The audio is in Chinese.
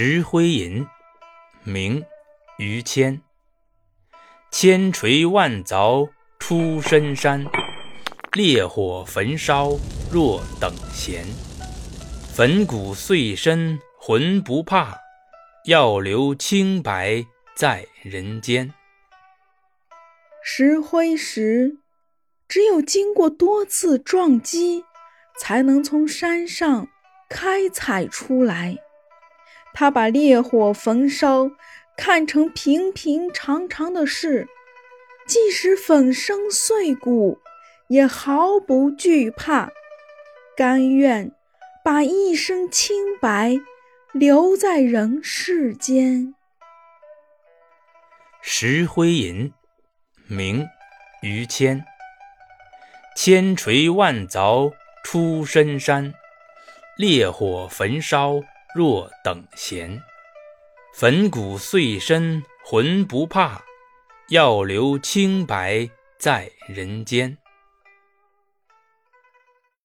石灰吟，明·于谦。千锤万凿出深山，烈火焚烧若等闲。粉骨碎身浑不怕，要留清白在人间。石灰石，只有经过多次撞击，才能从山上开采出来。他把烈火焚烧看成平平常常的事，即使粉身碎骨，也毫不惧怕，甘愿把一身清白留在人世间。石灰吟，明·于谦。千锤万凿出深山，烈火焚烧。若等闲，粉骨碎身浑不怕，要留清白在人间。